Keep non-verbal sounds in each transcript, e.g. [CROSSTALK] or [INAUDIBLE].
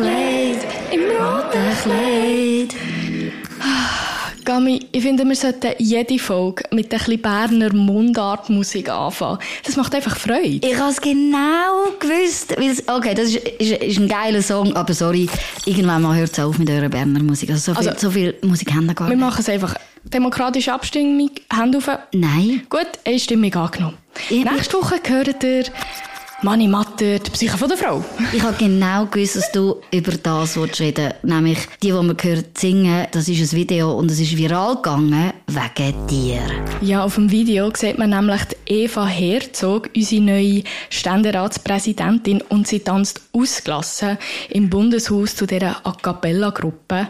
Kleid, im roten Kleid. Gami, ich finde, wir sollten jede Folge mit ein bisschen Berner Mundartmusik anfangen. Das macht einfach Freude. Ich habe es genau gewusst. Okay, das ist, ist, ist ein geiler Song, aber sorry, irgendwann mal hört es auf mit eurer Berner Musik. Also so viel, Also, so viel Musik haben wir gar Wir nicht. machen es einfach. Demokratische Abstimmung, Hände auf. Nein. Gut, einstimmig angenommen. Ja. Nächste Woche gehört ihr Mani Matter, die Psyche von der Frau. Ich habe genau gewusst, dass du über das reden Nämlich die, die man gehört singen, das ist ein Video und es ist viral gegangen wegen dir. Ja, auf dem Video sieht man nämlich Eva Herzog, unsere neue Ständeratspräsidentin, und sie tanzt ausgelassen im Bundeshaus zu dieser A Cappella-Gruppe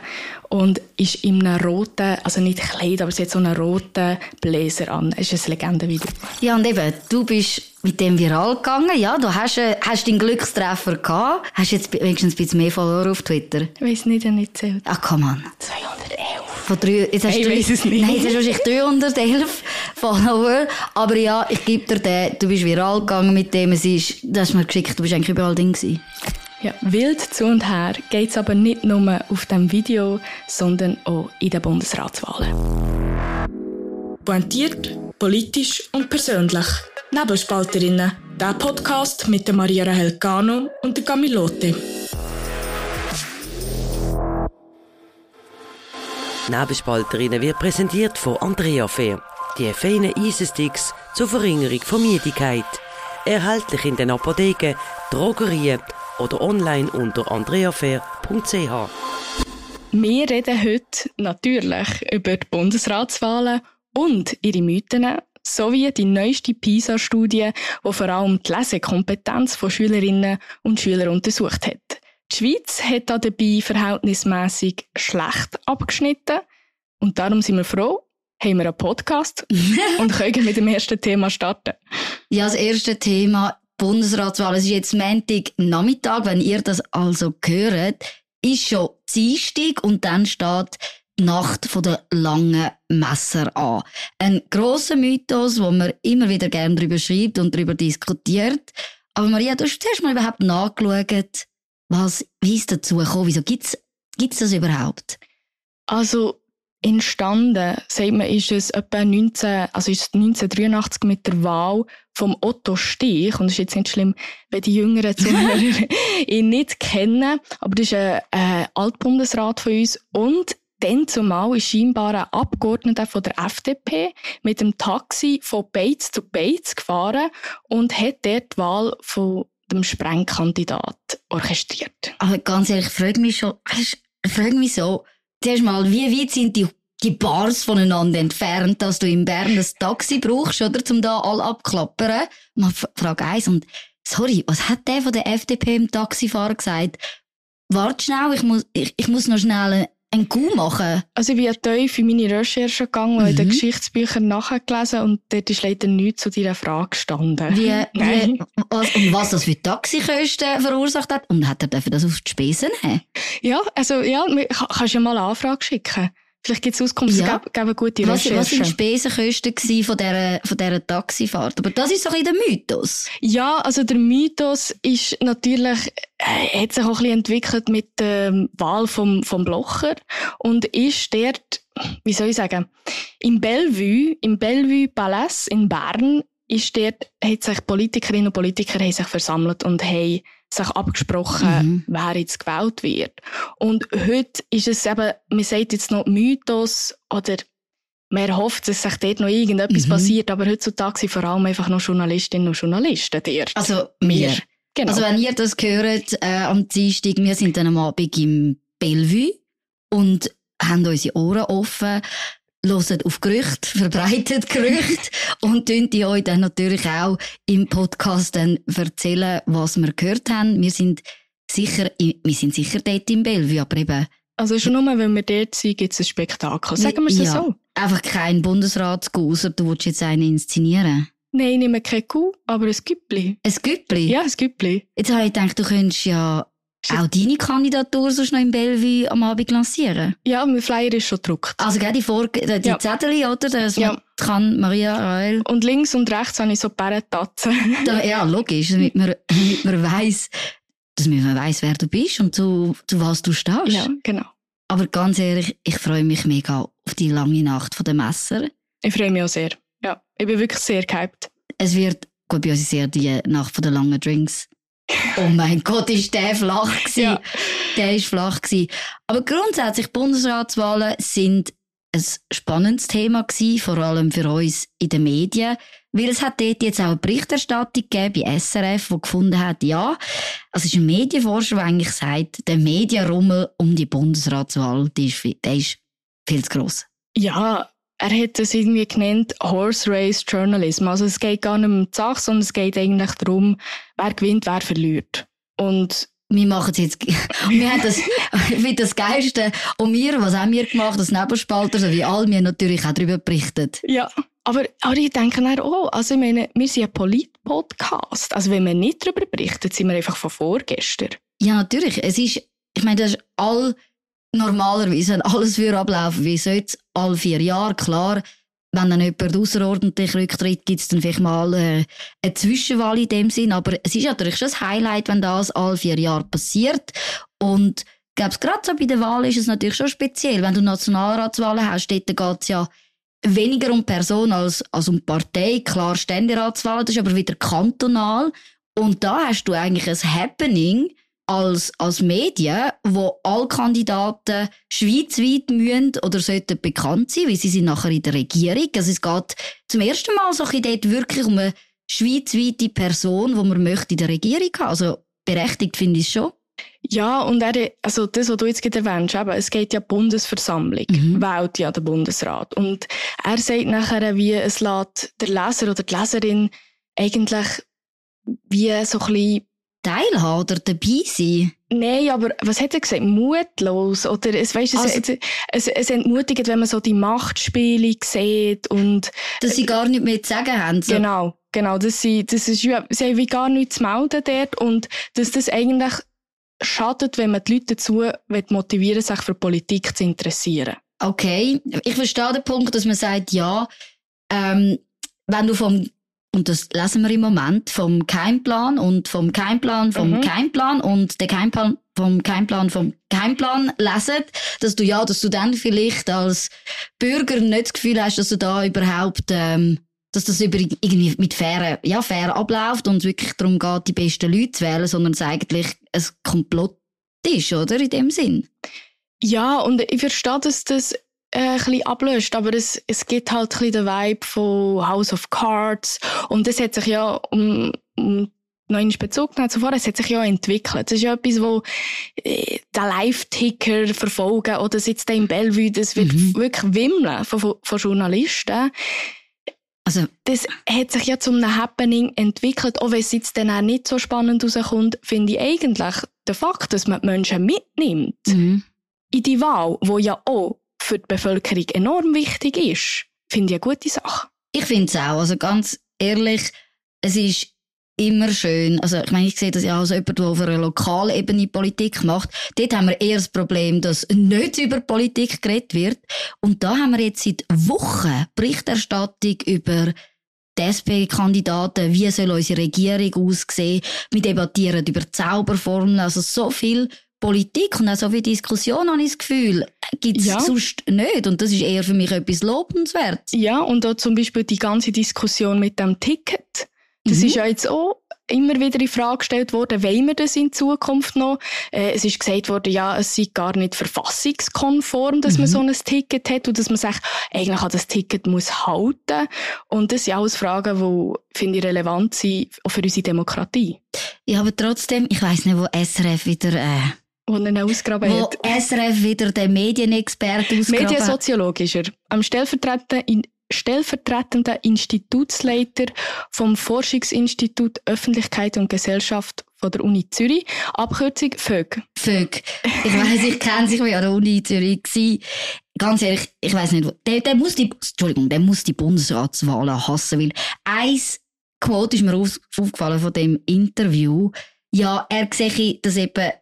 und ist in einem roten, also nicht Kleid, aber sie hat so einen roten Bläser an. Es ist ein Legendenvideo. Ja, und eben, du bist mit dem viral gegangen, ja, du hast, äh, hast deinen Glückstreffer gehabt. Hast jetzt wenigstens ein bisschen mehr Follower auf Twitter? Ich weiss nicht, ich nicht zählt. Ach, komm an. 211. Von drei, jetzt hast Ich du, weiss es nicht. Nein, jetzt hast du wahrscheinlich 311 Follower. Aber ja, ich gebe dir den, du bist viral gegangen mit dem, es ist, das hast du mir geschickt, du bist eigentlich überall drin gewesen. Ja, wild zu und her geht's aber nicht nur auf dem Video, sondern auch in den Bundesratswahlen. Pointiert, politisch und persönlich. Nebelspalterinnen. Der Podcast mit der Maria Rahel Cano und der Camilote. Nebelspalterinnen wird präsentiert von Andrea Fair. Die feinen Eisensticks zur Verringerung von Müdigkeit. Erhältlich in den Apotheken, Drogerien oder online unter andreafair.ch. Wir reden heute natürlich über die Bundesratswahlen und ihre Mythen sowie die neueste PISA-Studie, die vor allem die Lesekompetenz von Schülerinnen und Schülern untersucht hat. Die Schweiz hat da dabei verhältnismäßig schlecht abgeschnitten und darum sind wir froh, haben wir einen Podcast [LAUGHS] und können mit dem ersten Thema starten. Ja, das erste Thema Bundesratswahl. Es ist jetzt Montag Nachmittag. Wenn ihr das also hört, ist schon Dienstag und dann steht Nacht von der langen Messer an. Ein grosser Mythos, wo man immer wieder gerne darüber schreibt und darüber diskutiert. Aber Maria, du hast zuerst mal überhaupt nachgeschaut, was, wie ist dazu gekommen? Wieso gibt's, gibt's das überhaupt? Also entstanden, sagt man, ist es etwa 19, also ist es 1983 mit der Wahl vom Otto Stich. Und es ist jetzt nicht schlimm, wenn die jüngeren Zuhörer [LAUGHS] ihn nicht kennen. Aber das ist ein, ein Altbundesrat von uns. Und dann zumal ist scheinbar ein Abgeordneter von der FDP mit dem Taxi von Beiz zu Beiz gefahren und hat dort die Wahl von dem Sprengkandidat orchestriert. Aber ganz ehrlich, ich frage mich schon, ich frage mich so, zuerst mal, wie weit sind die, die Bars voneinander entfernt, dass du in Bern ein Taxi brauchst, oder, zum da all abklappern? Mal Frage eins und, sorry, was hat der von der FDP im Taxifahrer gesagt? Warte schnell, ich muss, ich, ich muss noch schnell einen Coup machen. Also ich bin ja tief in meine Recherchen gegangen und in den Mhm. Geschichtsbüchern nachgelesen und dort ist leider nichts zu deiner Frage gestanden. Wie, [LAUGHS] wie, was, und was das für Taxikosten verursacht hat. Und hat er dafür das auf die Spesen nehmen? Ja, also ja, kannst ja mal eine Anfrage schicken. Vielleicht gibt es Auskunft, Ja. geben, geben gute Was, was sind die. Spesenkosten von dieser, von dieser Taxifahrt? Aber das ist doch ein der Mythos. Ja, also der Mythos ist natürlich, äh, hat sich auch ein bisschen entwickelt mit der Wahl vom, vom Blocher und ist dort, wie soll ich sagen, im Bellevue, im Bellevue Palace in Bern, ist dort, hat sich Politikerinnen und Politiker haben sich versammelt und haben sich abgesprochen, Mhm. wer jetzt gewählt wird. Und heute ist es eben, man sagt jetzt noch Mythos oder man hofft, dass sich dort noch irgendetwas Mhm. passiert, aber heutzutage sind vor allem einfach noch Journalistinnen und Journalisten dort. Also, wir. Genau. Also, wenn ihr das hört, äh, am Dienstag, wir sind dann am Abend im Bellevue und haben unsere Ohren offen, hören auf Gerüchte, verbreitet Gerüchte [LAUGHS] und tun die euch dann natürlich auch im Podcast dann erzählen, was wir gehört haben. Wir sind sicher, wir sind sicher dort im Bellevue, aber eben also schon nur, wenn wir dort sind, gibt es ein Spektakel. Sagen wir es ja, so. einfach kein Bundesratsgauser, du willst jetzt einen inszenieren. Nein, ich nehme keine Kuh, aber ein Güppli. Ein Güppli? Ja, ein Güppli. Jetzt habe ich gedacht, du könntest ja auch deine Kandidatur sonst noch im Bellevue am Abend lancieren. Ja, mein Flyer ist schon gedruckt. Also, gell, die, Vor die Ja. Zettel, oder? Das Ja. kann Maria Rael. Und links und rechts habe ich so Bärentatzen. [LAUGHS] Ja, logisch, damit man, [LAUGHS] damit man weiss, dass man weiss, wer du bist und zu, zu was du stehst. Ja, genau. Aber ganz ehrlich, ich freue mich mega auf die lange Nacht von der Messer. Ich freue mich auch sehr. Ja, ich bin wirklich sehr gehypt. Es wird, gut, bei uns ist eher die Nacht von den langen Drinks. Oh mein Gott, ist der flach gewesen. Ja. Der ist flach gewesen. Aber grundsätzlich, Bundesratswahlen sind ein spannendes Thema gewesen, vor allem für uns in den Medien. Weil es hat dort jetzt auch eine Berichterstattung gegeben bei SRF, die gefunden hat, ja, also es ist ein Medienforscher, der eigentlich sagt, der Medienrummel um die Bundesratswahl, der ist, der ist viel zu gross. Ja, er hat es irgendwie genannt Horse Race Journalism. Also es geht gar nicht um die Sache, sondern es geht eigentlich darum, wer gewinnt, wer verliert. Und wir machen es jetzt, [LAUGHS] wir haben das, [LAUGHS] finde das Geilste. Und wir, was haben wir gemacht, das Nebelspalter, so wie alle, wir haben natürlich auch darüber berichtet. ja, aber, aber ich denke dann auch, also ich meine, wir sind ein Polit-Podcast. Also wenn wir nicht darüber berichten, sind wir einfach von vorgestern. Ja, natürlich. Es ist, ich meine, das ist all, normalerweise, alles für ablaufen, wie sollte all vier Jahre, klar, wenn dann jemand außerordentlich rücktritt, gibt es dann vielleicht mal äh, eine Zwischenwahl in dem Sinn. Aber es ist natürlich schon ein Highlight, wenn das all vier Jahre passiert. Und gerade so bei der Wahl ist es natürlich schon speziell. Wenn du Nationalratswahlen hast, dort geht es ja weniger um Person als, als um Partei. Klar, Ständeratswahlen, das ist aber wieder kantonal. Und da hast du eigentlich ein Happening als, als Medien, wo alle Kandidaten schweizweit müssen oder sollten bekannt sein, weil sie sind nachher in der Regierung. Also es geht zum ersten Mal so ein dort wirklich um eine schweizweite Person, die man möchte in der Regierung haben. Also berechtigt finde ich es schon. Ja, und er, also das, was du jetzt gerade erwähnst, eben, es geht ja die Bundesversammlung, Mhm. wählt ja der Bundesrat. Und er sagt nachher, wie es lässt der Leser oder die Leserin eigentlich wie so ein bisschen Teilhaben oder dabei sein. Nein, aber was hat er gesagt? Mutlos? Oder es, weißt, es, Also- es, es, entmutigt, wenn man so die Machtspiele sieht und Dass sie gar nicht mehr zu sagen haben. So, genau, genau, das, sie, das ist, ja- sie haben wie gar nichts zu melden dort und dass das eigentlich schadet, wenn man die Leute dazu motivieren sich für Politik zu interessieren. Okay, ich verstehe den Punkt, dass man sagt, ja, ähm, wenn du vom, und das lesen wir im Moment, vom Keimplan und vom Keimplan vom Mhm. Keimplan und der Keimplan vom Keimplan vom Keimplan lesen, dass du ja, dass du dann vielleicht als Bürger nicht das Gefühl hast, dass du da überhaupt, ähm, dass das über, irgendwie mit fairen, ja, fair abläuft und es wirklich darum geht, die besten Leute zu wählen, sondern es eigentlich ein Komplott ist, oder? In dem Sinn. Ja, und ich verstehe, dass das äh, ein bisschen ablöst, aber es, es gibt halt ein bisschen den Vibe von House of Cards und das hat sich ja um, um noch einen Bezug genommen zuvor, es hat sich ja entwickelt. Das ist ja etwas, wo äh, der Live-Ticker verfolgen oder sitzt da im Bellevue, das wird Mhm. wirklich wimmeln von, von, Journalisten. Also, Das hat sich ja zum einem Happening entwickelt, auch wenn es jetzt dann auch nicht so spannend rauskommt, finde ich eigentlich der Fakt, dass man die Menschen mitnimmt mhm. in die Wahl, wo ja auch für die Bevölkerung enorm wichtig ist, finde ich eine gute Sache. Ich finde es auch. Also ganz ehrlich, es ist immer schön. Also ich meine, ich sehe das ja als jemand, der auf einer lokalen Ebene Politik macht. Dort haben wir eher das Problem, dass nicht über Politik geredet wird. Und da haben wir jetzt seit Wochen Berichterstattung über die SP-Kandidaten, wie soll unsere Regierung aussehen. Wir debattieren über Zauberformeln, also so viel Politik und auch so viel Diskussion, habe ich das Gefühl, gibt es Ja. sonst nicht. Und das ist eher für mich etwas Lobenswertes. Ja, und auch zum Beispiel die ganze Diskussion mit dem Ticket. Das Mhm. ist ja jetzt auch immer wieder in Frage gestellt worden, wollen wir das in Zukunft noch? Äh, es ist gesagt worden, ja, es sei gar nicht verfassungskonform, dass man Mhm. so ein Ticket hat und dass man sich eigentlich an das Ticket muss halten. Und das sind alles Fragen, die, finde ich, relevant sind auch für unsere Demokratie. Ja, aber trotzdem, ich weiss nicht, wo SRF wieder, äh, Und dann ausgraben wo hat. SRF wieder den Medienexperten ausgraben. Mediensoziologe ist er. Am stellvertretenden, stellvertretenden Institutsleiter vom Forschungsinstitut Öffentlichkeit und Gesellschaft von der Uni Zürich. Abkürzung FÖG. Vög. Ich weiss, ich kenne sich, wie an der Uni Zürich gsi. Ganz ehrlich, ich weiss nicht, wo, der, der muss die, Entschuldigung, der muss die Bundesratswahlen hassen, weil eins Quote ist mir auf, aufgefallen von dem Interview. Ja, er sehe das eben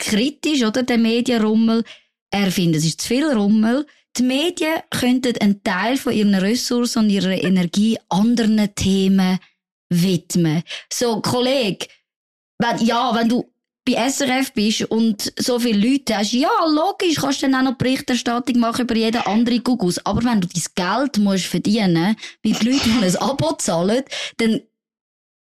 kritisch, oder, der Medienrummel. Er findet, es ist zu viel Rummel. Die Medien könnten einen Teil von ihren Ressourcen und ihrer Energie anderen Themen widmen. So, Kollege, wenn, ja, wenn du bei SRF bist und so viele Leute hast, ja, logisch, kannst du dann auch noch Berichterstattung machen über jeden anderen Gugus. Aber wenn du dein Geld musst verdienen, weil die Leute ein Abo zahlen, dann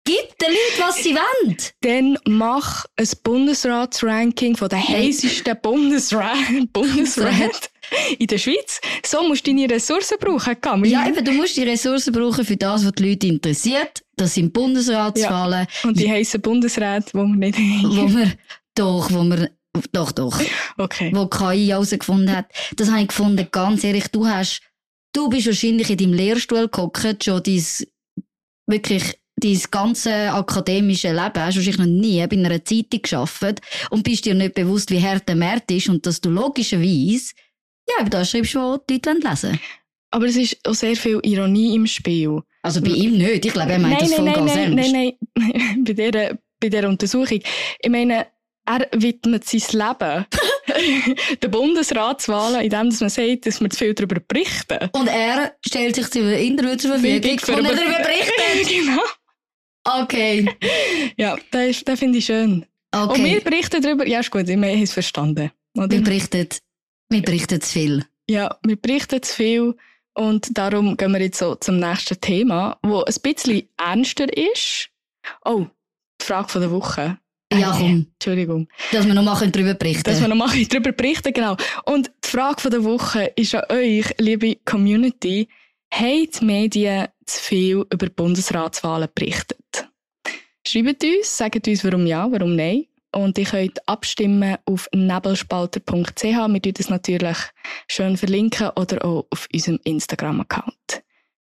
gib den Leuten, was sie wollen. Dann mach ein Bundesratsranking von den heißesten Bundesrat, [LAUGHS] Bundesrat in der Schweiz. So musst du deine Ressourcen brauchen, Camille. Ja, eben, du musst die Ressourcen brauchen für das, was die Leute interessiert. Das sind Bundesratswahlen. Und die heissen Bundesräte, die wir nicht [LAUGHS] haben. Wo wir, doch, wo wir, doch, doch. Okay. Wo KI herausgefunden hat. Das habe ich gefunden, ganz ehrlich, du hast, du bist wahrscheinlich in deinem Lehrstuhl gehockt, schon dein, wirklich, dein ganze akademische Leben, hast du wahrscheinlich noch nie bei einer Zeitung geschafft und bist dir nicht bewusst, wie hart der Markt ist und dass du logischerweise, ja, über das schreibst, was die Leute lesen wollen. Aber es ist auch sehr viel Ironie im Spiel. Also bei ihm nicht. Ich glaube, er meint das voll nein, ganz nein, ernst. nein, nein, [LAUGHS] bei dieser, bei dieser Untersuchung. Ich meine, er widmet sein Leben [LAUGHS] den Bundesratswahlen, indem man sagt, dass wir zu viel darüber berichten. Und er stellt sich zu Interview zur Verfügung und er über- darüber [LAUGHS] berichtet. genau. Okay. [LAUGHS] Ja, das, ist- das finde ich schön. Und wir Okay. berichten darüber, ja ist gut, wir haben es verstanden. Oder? Wir berichten, wir berichten zu viel. Ja, wir berichten zu viel und darum gehen wir jetzt so zum nächsten Thema, wo ein bisschen ernster ist. Oh, die Frage von der Woche. Ja, komm. Entschuldigung. Dass wir noch mal darüber berichten Dass wir noch mal [LAUGHS] darüber berichten, genau. Und die Frage von der Woche ist an euch, liebe Community, haben die Medien zu viel über Bundesratswahlen berichtet? Schreibt uns, sagt uns, warum ja, warum nein. Und ihr könnt abstimmen auf nebelspalter.ch. Wir tun das natürlich schön verlinken oder auch auf unserem Instagram-Account.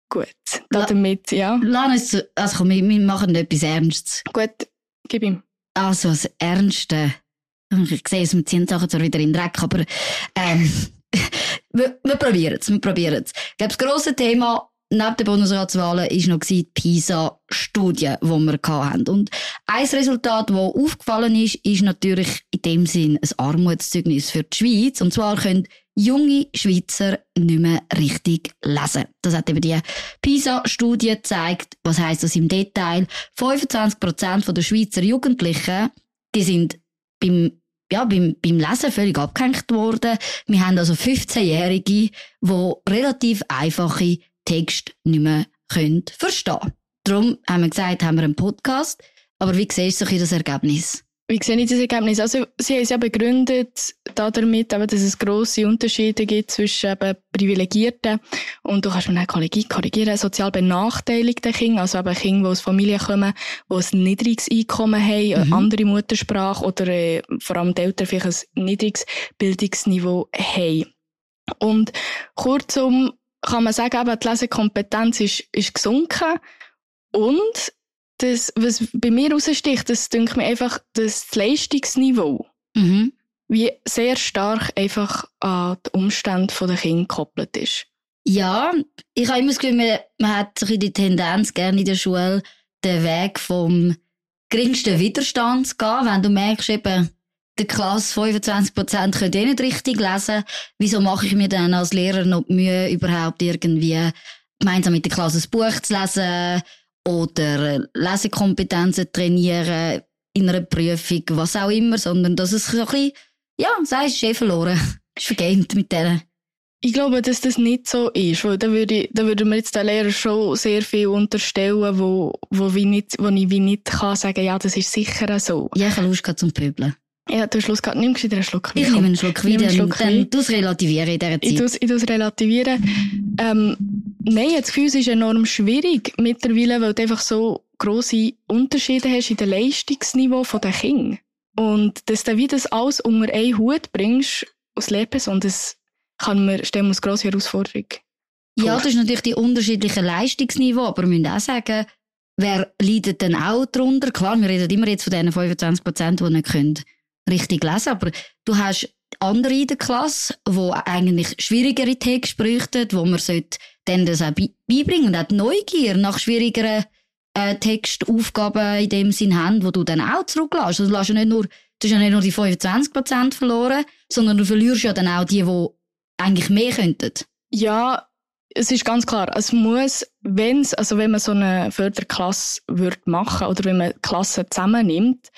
Gut. La- Damit, ja. Zu- also komm, wir, wir machen etwas Ernstes. Gut, gib ihm. Also das Ernste. Ich sehe es, wir ziehen die Sachen zwar wieder in den Dreck, aber ähm, wir, probieren es, wir probieren es. Ich glaube, das grosse Thema neben den Bundesratswahlen war noch die PISA-Studie, die wir hatten. Und ein Resultat, das aufgefallen ist, ist natürlich in dem Sinn ein Armutszeugnis für die Schweiz. Und zwar können junge Schweizer nicht mehr richtig lesen. Das hat eben die PISA-Studie gezeigt. Was heisst das im Detail? 25% der Schweizer Jugendlichen, die sind beim ja, beim, beim Lesen völlig abgehängt worden. Wir haben also 15-Jährige, die relativ einfache Texte nicht mehr können verstehen Darum haben wir gesagt, haben wir einen Podcast. Aber wie siehst du das Ergebnis? Wie sehe ich das Ergebnis? Also, Sie haben es ja begründet damit, eben, dass es grosse Unterschiede gibt zwischen eben Privilegierten und du kannst mir auch korrigi- korrigieren, sozial benachteiligten Kindern, also eben Kinder, die aus Familien kommen, die ein niedriges Einkommen haben, eine Mhm. andere Muttersprache oder äh, vor allem die Eltern vielleicht ein niedriges Bildungsniveau haben. Und kurzum kann man sagen, eben, die Lesekompetenz ist, ist gesunken und das, was bei mir raussticht, das denke mir einfach, dass das Leistungsniveau Mhm. wie sehr stark einfach an die Umstände der Kinder gekoppelt ist. Ja, ich habe immer das Gefühl, man, man hat so die Tendenz, gerne in der Schule den Weg vom geringsten Widerstand zu gehen. Wenn du merkst, eben, der Klasse 25% können eh nicht richtig lesen, wieso mache ich mir dann als Lehrer noch die Mühe, überhaupt irgendwie gemeinsam mit der Klasse ein Buch zu lesen oder Lesekompetenzen trainieren in einer Prüfung, was auch immer, sondern dass es so ein bisschen, ja, sagst, [LAUGHS] ist eh verloren. Ist vergämt mit denen. Ich glaube, dass das nicht so ist, weil da würde, ich- da würde mir jetzt der Lehrer schon sehr viel unterstellen, wo, wo, wie nicht, wo ich wie nicht kann sagen, ja, das ist sicher so. Ja, ich habe Lust zum Pöbeln. Ja, du hast Schluss gehabt, nimm wieder einen Schluck Ich Wein. nehme einen Schluck Schluck dann Wein. du es relativieren in dieser Ich Zeit. ich tu's relativieren. Ähm, nein, das Gefühl, es ist enorm schwierig mittlerweile, weil du einfach so grosse Unterschiede hast in dem Leistungsniveau der Kinder. Und dass du wie das alles unter einen Hut bringst, als Lehrperson, das kann mir, stellen wir als grosse Herausforderung. Ja, das ist natürlich die unterschiedlichen Leistungsniveau, aber wir müssen auch sagen, wer leidet denn auch darunter? Klar, wir reden immer jetzt von diesen 25 Prozent, die nicht können richtig lesen aber du hast andere in der Klasse, die eigentlich schwierigere Texte bräuchten, wo man sollte denen das auch bei- beibringen und auch die Neugier nach schwierigeren äh, Textaufgaben in dem Sinn haben, wo du dann auch zurücklässt. Also du lässt ja nicht nur, du hast ja nicht nur die 25 Prozent verloren, sondern du verlierst ja dann auch die, die eigentlich mehr könnten. Ja, es ist ganz klar, es muss, wenn's, also wenn man so eine Förderklasse würde machen oder wenn man Klassen zusammennimmt,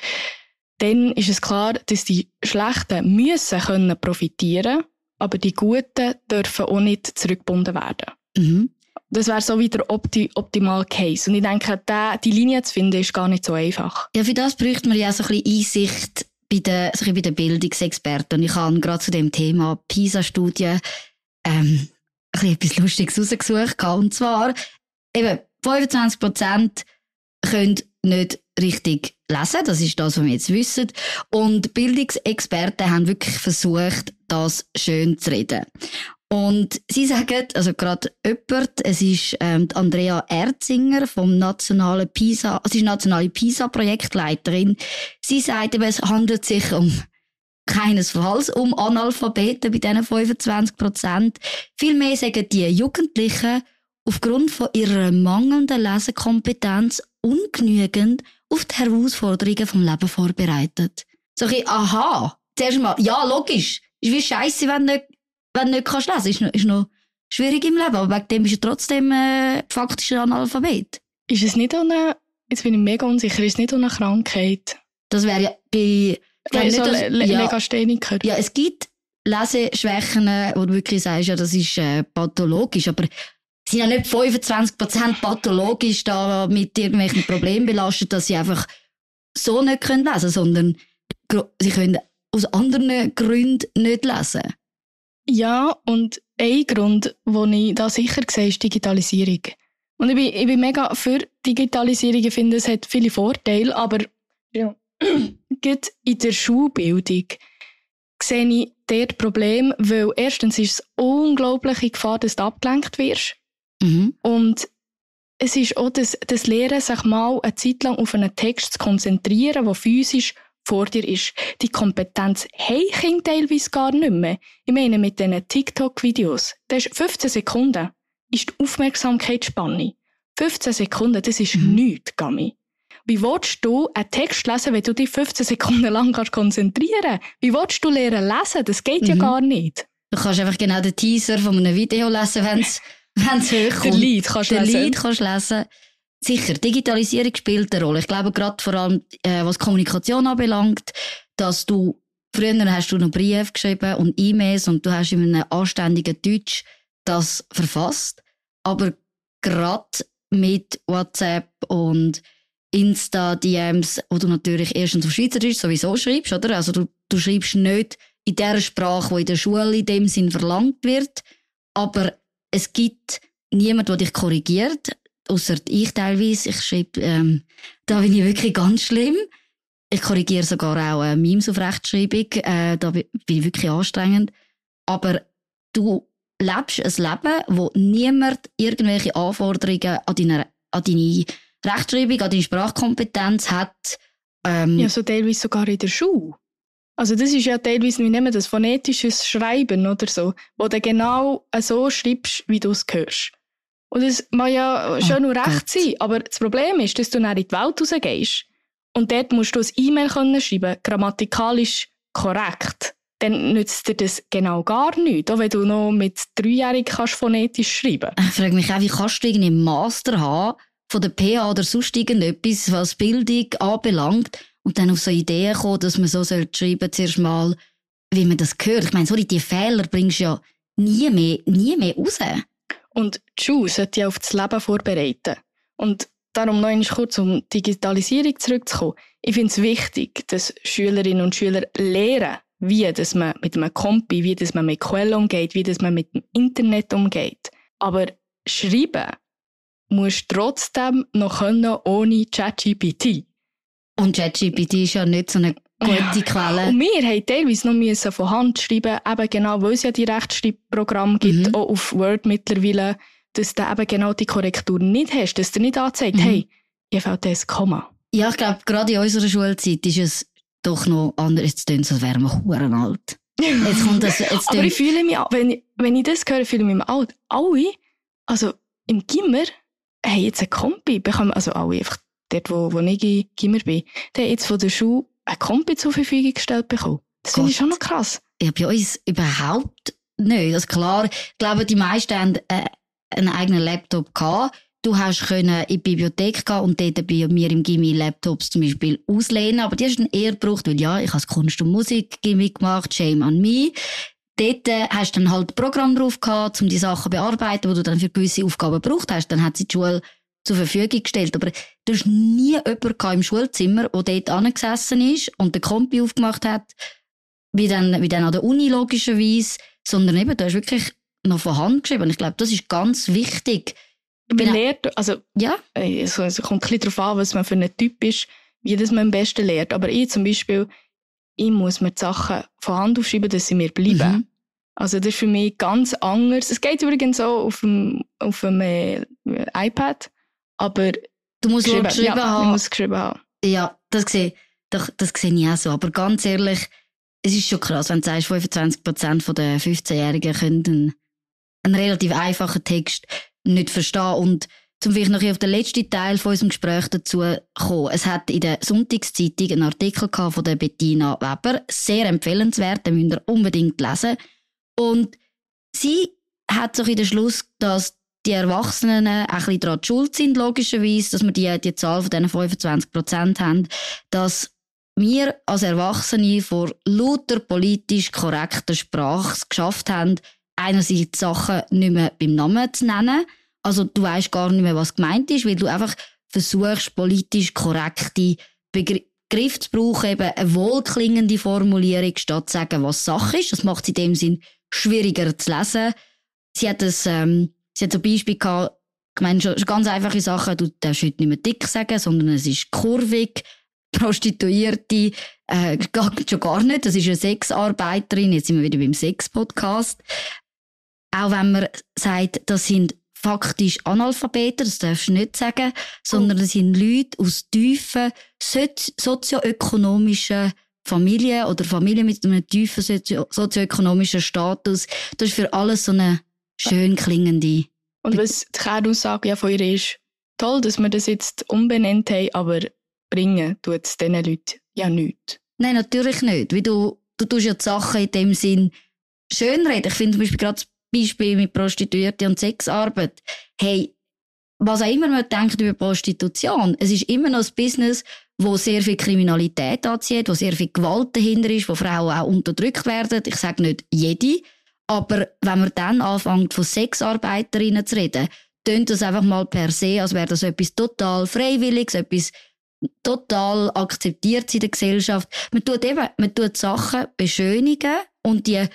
dann ist es klar, dass die Schlechten müssen können profitieren, aber die Guten dürfen auch nicht zurückgebunden werden. Mhm. Das wäre so wie der opti optimal Case. Und ich denke, der, die Linie zu finden, ist gar nicht so einfach. Ja, für das bräuchte man ja so ein bisschen Einsicht bei den, so bei den Bildungsexperten. Und ich habe gerade zu dem Thema PISA-Studie ähm, ein bisschen etwas Lustiges rausgesucht. Und zwar, eben, 25 Prozent können nicht richtig lesen. Das ist das, was wir jetzt wissen. Und Bildungsexperten haben wirklich versucht, das schön zu reden. Und sie sagen, also gerade jemand, es ist ähm, Andrea Erzinger vom nationalen PISA, sie ist nationale PISA-Projektleiterin. Sie sagt eben, es handelt sich um keinesfalls um Analphabeten bei diesen 25 Prozent. Vielmehr sagen die Jugendlichen aufgrund von ihrer mangelnden Lesekompetenz ungenügend auf die Herausforderungen vom Leben vorbereitet. So ein aha, zuerst mal, ja, logisch. Ist wie scheiße, wenn du nicht, wenn du nicht kannst lesen. Ist noch, ist noch schwierig im Leben, aber wegen dem bist du trotzdem äh, faktisch ein Analphabet. Ist es nicht eine, jetzt bin ich mega unsicher, ist es nicht eine Krankheit? Das wäre ja bei, glaub so Le ja, Legastheniker. ja, es gibt Leseschwächen, wo du wirklich sagst, ja, das ist äh, pathologisch, aber sind ja nicht 25% pathologisch da mit irgendwelchen Problemen belastet, dass sie einfach so nicht können lesen, sondern sie können aus anderen Gründen nicht lesen. Ja, und ein Grund, den ich da sicher sehe, ist Digitalisierung. Und ich bin, ich bin mega für Digitalisierung. Ich finde, es hat viele Vorteile, aber ja, [CLEARS THROAT] gerade in der Schulbildung sehe ich dort Problem, weil erstens ist es unglaubliche Gefahr, dass du abgelenkt wirst. Mhm. Und es ist auch das, das Lehren, sich mal eine Zeit lang auf einen Text zu konzentrieren, der physisch vor dir ist. Die Kompetenz haben Kinder teilweise gar nicht mehr. Ich meine, mit diesen TikTok-Videos, das ist 15 Sekunden ist die Aufmerksamkeitsspanne. 15 Sekunden, das ist Mhm. nichts, Gami. Wie willst du einen Text lesen, wenn du dich 15 Sekunden lang kannst konzentrieren Wie willst du lernen lesen? Das geht ja Mhm. gar nicht. Du kannst einfach genau den Teaser von einem Video lesen, wenn es [LAUGHS] wenn's hochkommt. Der Lied kannst du Den lesen. Lied kannst lesen. Sicher, Digitalisierung spielt eine Rolle. Ich glaube gerade vor allem, äh, was Kommunikation anbelangt, dass du, früher hast du noch Briefe geschrieben und E-Mails und du hast in einem anständigen Deutsch das verfasst. Aber gerade mit WhatsApp und Insta-DMs, wo du natürlich erstens auf Schweizerdeutsch sowieso schreibst, oder? Also du, du schreibst nicht in der Sprache, die in der Schule in dem Sinn verlangt wird, aber es gibt niemand, der dich korrigiert, außer ich teilweise. Ich schreibe, ähm, da bin ich wirklich ganz schlimm. Ich korrigiere sogar auch äh, Memes auf Rechtschreibung. Äh, da bi- bin ich wirklich anstrengend. Aber du lebst ein Leben, wo niemand irgendwelche Anforderungen an deine, an deine Rechtschreibung, an deine Sprachkompetenz hat. Ähm, Ja, so teilweise sogar in der Schule. Also das ist ja teilweise, wie nennen wir das, phonetisches Schreiben oder so, wo du genau so schreibst, wie du es hörst. Und das mag ja schon Oh nur recht Gott. sein, aber das Problem ist, dass du dann in die Welt rausgehst und dort musst du ein E-Mail können schreiben, grammatikalisch korrekt. Dann nützt dir das genau gar nichts, auch wenn du noch mit Dreijährigen kannst phonetisch schreiben. Ich frage mich auch, wie kannst du irgendeinen Master haben von der PA oder sonst irgendetwas, was Bildung anbelangt, und dann auf so Ideen kommen, dass man so schreiben zuerst mal, wie man das hört. Ich meine, sorry, die Fehler bringst du ja nie mehr, nie mehr raus. Und die sollte ja auf das Leben vorbereiten. Und darum noch einmal kurz um Digitalisierung zurückzukommen. Ich finde es wichtig, dass Schülerinnen und Schüler lernen, wie dass man mit einem Kompi, wie dass man mit Quellen umgeht, wie dass man mit dem Internet umgeht. Aber schreiben musst du trotzdem noch können ohne ChatGPT. Und ChatGPT ist ja nicht so eine gute Ja. Quelle. Und wir haben teilweise noch müssen von Hand schreiben, eben genau, weil es ja die Rechtschreibprogramme gibt, Mhm. auch auf Word mittlerweile, dass du eben genau die Korrektur nicht hast, dass dir nicht anzeigt, Mhm. hey, hier fehlt das Komma. Ja, ich glaube, gerade in unserer Schulzeit ist es doch noch anders. Jetzt es, als wären wir huren alt. Jetzt kommt das, [LAUGHS] jetzt Aber ich fühle mich, wenn ich, wenn ich das höre, fühle ich mich alt. Alle, also im Gimmer, haben jetzt einen Kompi bekommen, also alle einfach dort, wo, wo ich im Gimmer bin, die haben jetzt von der Schule einen Kompi zur Verfügung gestellt bekommen. Das finde ich schon noch krass. ja, bei uns überhaupt nicht. Also klar, ich glaube, die meisten haben äh, einen eigenen Laptop gehabt. du hast können in die Bibliothek gehen und dort bei mir im Gimmi Laptops zum Beispiel auslehnen, aber die hast du dann eher gebraucht, weil ja, ich habe Kunst und Musik Gimmi gemacht, shame on me. Dort äh, hast du dann halt Programm drauf gehabt, um die Sachen bearbeiten, die du dann für gewisse Aufgaben gebraucht hast. Dann hat sie die Schule zur Verfügung gestellt. Aber du hast nie jemanden im Schulzimmer, der dort angesessen ist und den Kompi aufgemacht hat, wie dann, wie dann an der Uni logischerweise, sondern eben, du hast wirklich noch von Hand geschrieben. Und ich glaube, das ist ganz wichtig. Man lernt, also, Ja, äh, es, kommt ein bisschen darauf an, was man für ein Typ ist, wie das man am besten lernt. Aber ich zum Beispiel, ich muss mir die Sachen von Hand aufschreiben, dass sie mir bleiben. Mhm. Also das ist für mich ganz anders. Es geht übrigens auch auf dem, auf dem äh, iPad, aber du musst nur geschrieben ja, haben. muss geschrieben haben. Ja, das sehe, doch, das sehe ich auch so. Aber ganz ehrlich, es ist schon krass, wenn du sagst, 25% der 15-Jährigen können einen, einen relativ einfachen Text nicht verstehen. Und zum vielleicht noch auf den letzten Teil von unserem Gespräch dazu kommen. Es hat in der Sonntagszeitung einen Artikel von der Bettina Weber. Sehr empfehlenswert, den müsst ihr unbedingt lesen. Und sie hat sich in den Schluss, dass die Erwachsenen ein bisschen daran schuld sind, logischerweise, dass wir die, die Zahl von diesen 25 Prozent haben, dass wir als Erwachsene vor lauter politisch korrekter Sprache es geschafft haben, einerseits Sachen nicht mehr beim Namen zu nennen. Also du weißt gar nicht mehr, was gemeint ist, weil du einfach versuchst, politisch korrekte Begriffe zu brauchen, eben eine wohlklingende Formulierung, statt zu sagen, was Sache ist. Das macht es in dem Sinn schwieriger zu lesen. Sie hat das, ähm, sie hat zum Beispiel gehabt, ich meine, schon, schon ganz einfache Sachen, du darfst heute nicht mehr dick sagen, sondern es ist kurvig, Prostituierte, äh, schon gar nicht, das ist eine Sexarbeiterin, jetzt sind wir wieder beim Sex-Podcast. Auch wenn man sagt, das sind faktisch Analphabeten, das darfst du nicht sagen, sondern das sind Leute aus tiefen sozi sozioökonomischen Familien oder Familien mit einem tiefen sozio sozioökonomischen Status. Das ist für alles so eine schön klingende. Und was die Kernaussage ja von ihr ist, toll, dass wir das jetzt umbenannt haben, aber bringen tut es diesen Leuten ja nichts. Nein, natürlich nicht. Weil du, du tust ja die Sachen in dem Sinn schönreden. Ich finde zum Beispiel gerade das Beispiel mit Prostituierten und Sexarbeit. Hey, was auch immer man denkt über Prostitution, es ist immer noch ein Business, wo sehr viel Kriminalität anzieht, wo sehr viel Gewalt dahinter ist, wo Frauen auch unterdrückt werden. Ich sage nicht jede, aber wenn man dann anfängt, von Sexarbeiterinnen zu reden, tönt das einfach mal per se, als wäre das etwas total Freiwilliges, etwas total akzeptiert in der Gesellschaft. Man tut eben, man tut Sachen beschönigen und die,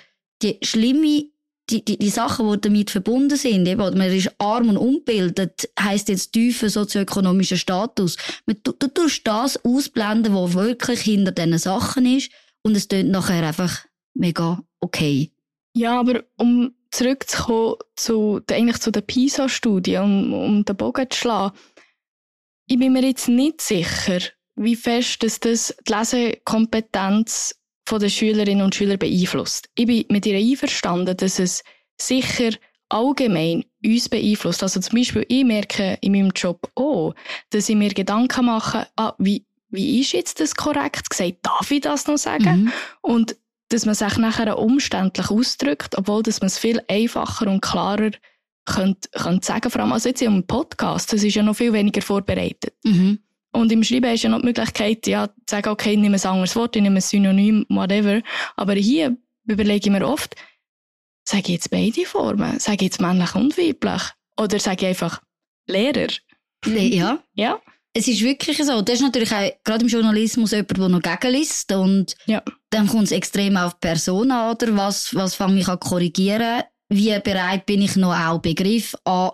die schlimme, die, die, die Sachen, die damit verbunden sind, eben, man ist arm und unbildet, heisst jetzt tiefer sozioökonomischer Status. Man, du, du tust das ausblenden, was wirklich hinter diesen Sachen ist und es tönt nachher einfach mega okay. Ja, aber um zurückzukommen zu, eigentlich zu der PISA-Studie, um, um den Bogen zu schlagen, ich bin mir jetzt nicht sicher, wie fest dass das die Lesekompetenz der Schülerinnen und Schüler beeinflusst. Ich bin mit ihr einverstanden, dass es sicher allgemein uns beeinflusst. Also zum Beispiel, ich merke in meinem Job auch, dass ich mir Gedanken mache, ah, wie, wie ist jetzt das korrekt gesagt? Darf ich das noch sagen? Mhm. Und dass man sich nachher umständlich ausdrückt, obwohl dass man es viel einfacher und klarer könnte, könnte sagen. Vor allem also jetzt im Podcast, das ist ja noch viel weniger vorbereitet. Mhm. Und im Schreiben ist ja noch die Möglichkeit, ja, zu sagen, okay, ich nehme ein anderes Wort, ich nehme ein Synonym, whatever. Aber hier überlege ich mir oft, sage ich jetzt beide Formen? Sage ich jetzt männlich und weiblich? Oder sage ich einfach Lehrer? Ja. Ja? Es ist wirklich so. Das ist natürlich auch, gerade im Journalismus jemand, der noch gegenliest. Und Ja. dann kommt es extrem auf die Person an, oder? Was, was fange ich an zu korrigieren? Wie bereit bin ich noch auch Begriff an,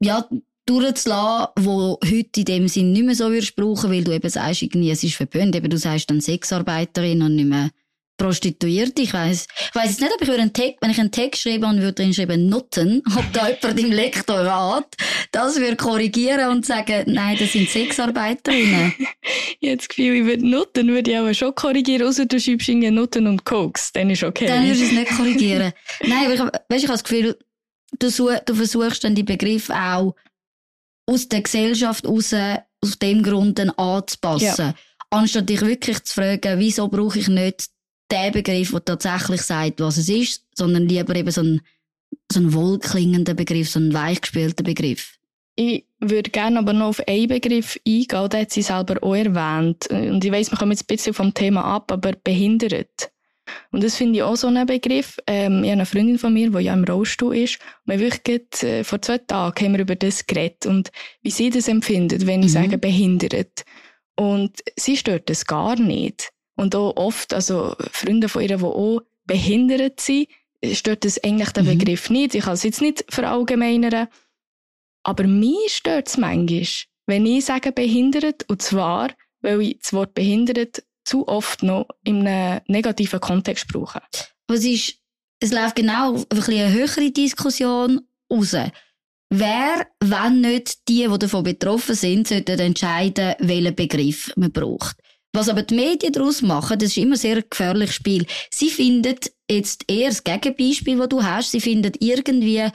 ja, durchzulassen, wo heute in dem Sinn nicht mehr so würdest brauchen, weil du eben sagst, irgendwie, es ist verpönt. Eben, du sagst dann Sexarbeiterin und nicht mehr Prostituierte. Ich weiss, ich weiss jetzt nicht, ob ich einen Text, wenn ich einen Text schreibe und würde drin schreiben Noten, [LAUGHS] ob da jemand im Lektorat das würde korrigieren und sagen, nein, das sind Sexarbeiterinnen. [LAUGHS] Das Gefühl, ich würde Noten, würde ich auch schon korrigieren, außer du schreibst irgendwie Noten und Koks, dann ist okay. Dann würdest du es nicht korrigieren. [LAUGHS] Nein, aber ich, weisst, ich habe das Gefühl, du, such, du versuchst dann die Begriffe auch aus der Gesellschaft raus, aus dem Grund dann anzupassen. Anstatt dich wirklich zu fragen, wieso brauche ich nicht den Begriff, der tatsächlich sagt, was es ist, sondern lieber eben so einen, so einen wohlklingenden Begriff, so einen weichgespielten Begriff. Ich würde gerne aber noch auf einen Begriff eingehen, den hat sie selber auch erwähnt. Und ich weiss, wir kommen jetzt ein bisschen vom Thema ab, aber behindert. Und das finde ich auch so ein Begriff. Ähm, ich habe eine Freundin von mir, die ja im Rollstuhl ist. Und wir wirklich äh, vor zwei Tagen haben wir über das geredet und wie sie das empfindet, wenn ich mhm. sage behindert. Und sie stört das gar nicht. Und auch oft, also Freunde von ihr, die auch behindert sind, stört das eigentlich den mhm. Begriff nicht. Ich kann es jetzt nicht verallgemeinern. Aber mich stört es manchmal, wenn ich sage behindert, und zwar, weil ich das Wort behindert zu oft noch in einem negativen Kontext brauche. Was ist, es läuft genau auf eine höhere Diskussion raus. Wer, wenn nicht die, die davon betroffen sind, sollten entscheiden, welchen Begriff man braucht. Was aber die Medien daraus machen, das ist immer ein sehr gefährliches Spiel. Sie finden jetzt eher das Gegenbeispiel, das du hast. Sie finden irgendwie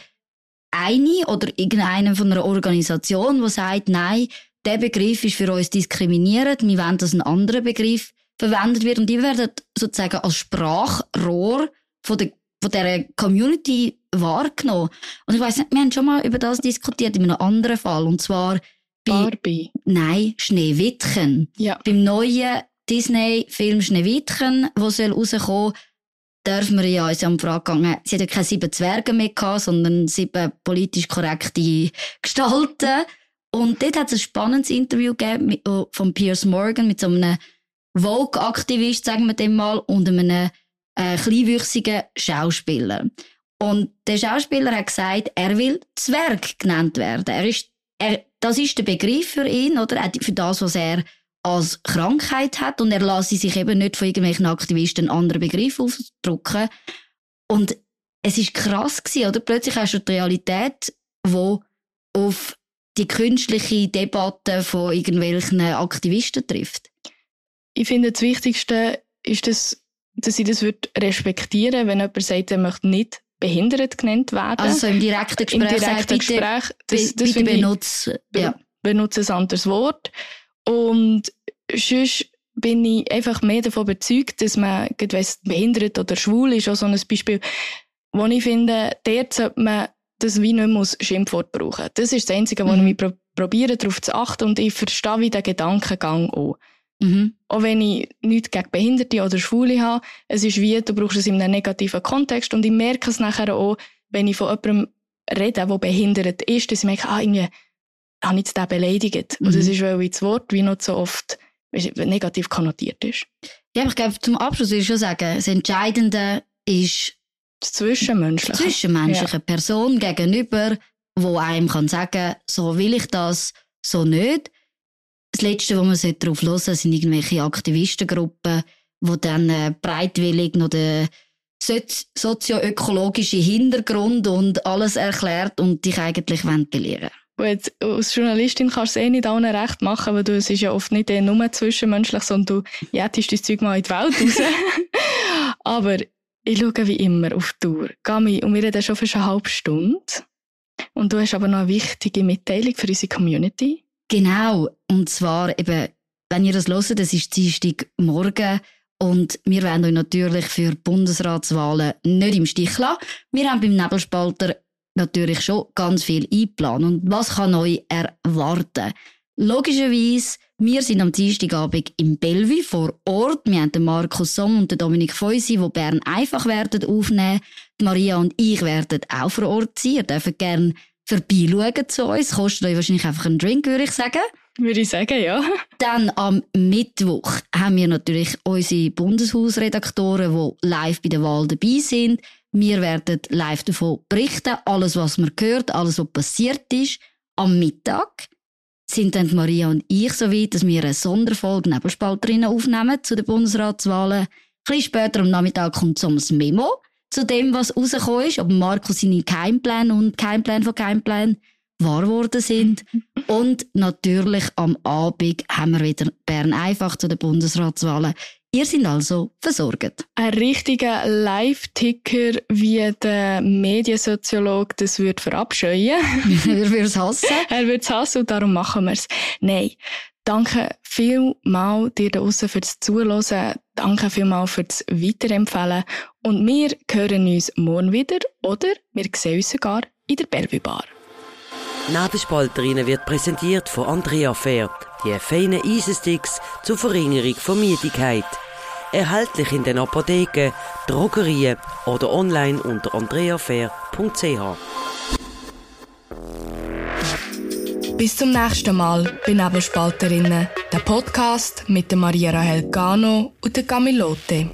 eine oder irgendeinen von einer Organisation, die sagt, nein, der Begriff ist für uns diskriminierend, wir wollen, dass ein anderer Begriff verwendet wird und die werden sozusagen als Sprachrohr von der von dieser Community wahrgenommen. Und ich weiss nicht, wir haben schon mal über das diskutiert in einem anderen Fall. Und zwar Barbie. Nein, Schneewittchen. Ja. Beim neuen Disney-Film Schneewittchen, der soll rauskommen, dürfen wir ja uns am Frage gegangen, sie hat ja keine sieben Zwerge mehr gehabt, sondern sieben politisch korrekte [LAUGHS] Gestalten. Und dort hat es ein spannendes Interview gegeben mit, oh, von Piers Morgan mit so einem Vogue-Aktivist, sagen wir dem mal, und einem äh, kleinwüchsigen Schauspieler. Und der Schauspieler hat gesagt, er will Zwerg genannt werden. Er ist, er, das ist der Begriff für ihn, oder? Für das, was er als Krankheit hat. Und er lasse sich eben nicht von irgendwelchen Aktivisten einen anderen Begriff ausdrucken. Und es ist krass gewesen, oder? Plötzlich hast du die Realität, wo auf die künstliche Debatte von irgendwelchen Aktivisten trifft. Ich finde, das Wichtigste ist, dass dass ich das würde respektieren wenn jemand sagt, er möchte nicht behindert genannt werden. Also im direkten Gespräch, Im direkten Gespräch das, das bitte benutze, ja. benutze ein anderes Wort. Und sonst bin ich einfach mehr davon überzeugt, dass man, wenn es behindert oder schwul ist, auch so ein Beispiel, wo ich finde, dort sollte man das wie nicht als Schimpfwort brauchen. Das ist das Einzige, wo mhm. ich mich probiere, darauf zu achten und ich verstehe wie den Gedankengang auch. Mhm. Auch wenn ich nichts gegen Behinderte oder Schwule habe, es ist wie, du brauchst es in einem negativen Kontext und ich merke es nachher auch, wenn ich von jemandem rede, der behindert ist, dass ich merke, ah, irgendwie habe ich jetzt den beleidigt. Mhm. Und das ist, weil das Wort wie noch so oft negativ konnotiert ist. Ja, aber ich glaube, zum Abschluss will ich schon sagen, das Entscheidende ist das Zwischenmenschliche. Zwischenmenschliche ja. Person gegenüber, wo einem kann sagen, so will ich das, so nicht das Letzte, wo man darauf hören sollte, sind irgendwelche Aktivistengruppen, die dann äh, breitwillig noch den sozioökologischen Hintergrund und alles erklärt und dich eigentlich ventilieren Jetzt, als Journalistin kannst du es eh nicht allen recht machen, weil du, es ist ja oft nicht eh nur zwischenmenschlich, sondern du jettest dein Zeug mal in die Welt raus. [LAUGHS] Aber ich schaue wie immer auf die Tour. Gami, und wir reden schon für eine halbe Stunde. Und du hast aber noch eine wichtige Mitteilung für unsere Community. Genau. Und zwar eben, wenn ihr das hört, das ist Dienstag morgen. Und wir werden euch natürlich für Bundesratswahlen nicht im Stich lassen. Wir haben beim Nebelspalter natürlich schon ganz viel eingeplant. Und was kann euch erwarten? Logischerweise, wir sind am Dienstagabend im Bellevue vor Ort. Wir haben den Markus Somm und den Dominik Feusi, die Bern einfach werden aufnehmen. Die Maria und ich werden auch vor Ort sein. Ihr dürft gerne vorbeischauen zu uns. Kostet euch wahrscheinlich einfach einen Drink, würde ich sagen. Würde ich sagen, ja. Dann am Mittwoch haben wir natürlich unsere Bundeshausredaktoren, die live bei der Wahl dabei sind. Wir werden live davon berichten, alles, was man gehört, alles, was passiert ist. Am Mittag sind dann Maria und ich so weit, dass wir eine Sonderfolge Nebelspalterinnen aufnehmen zu den Bundesratswahlen. Ein bisschen später am Nachmittag kommt so ein Memo zu dem, was rausgekommen ist, ob Markus seine Keimpläne und Keimpläne von Keimplänen wahr geworden sind. [LAUGHS] und natürlich am Abend haben wir wieder Bern einfach zu den Bundesratswahlen. Ihr seid also versorgt. Ein richtiger Live-Ticker, wie der Mediensoziologe das würde verabscheuen. [LAUGHS] [LAUGHS] er würde es hassen. er würde es hassen und darum machen wir es. Nein. Danke vielmal dir da draussen fürs Zuhören. Danke vielmal fürs Weiterempfehlen. Und wir hören uns morgen wieder oder wir sehen uns sogar in der Bellevue Bar. Nebelspalterinnen wird präsentiert von Andrea Fair, die feinen Eisensticks zur Verringerung von Müdigkeit. Erhältlich in den Apotheken, Drogerien oder online unter andreafair.ch. Bis zum nächsten Mal bei Nebelspalterinnen, der Podcast mit der Maria Rahel Gano und der Camilote.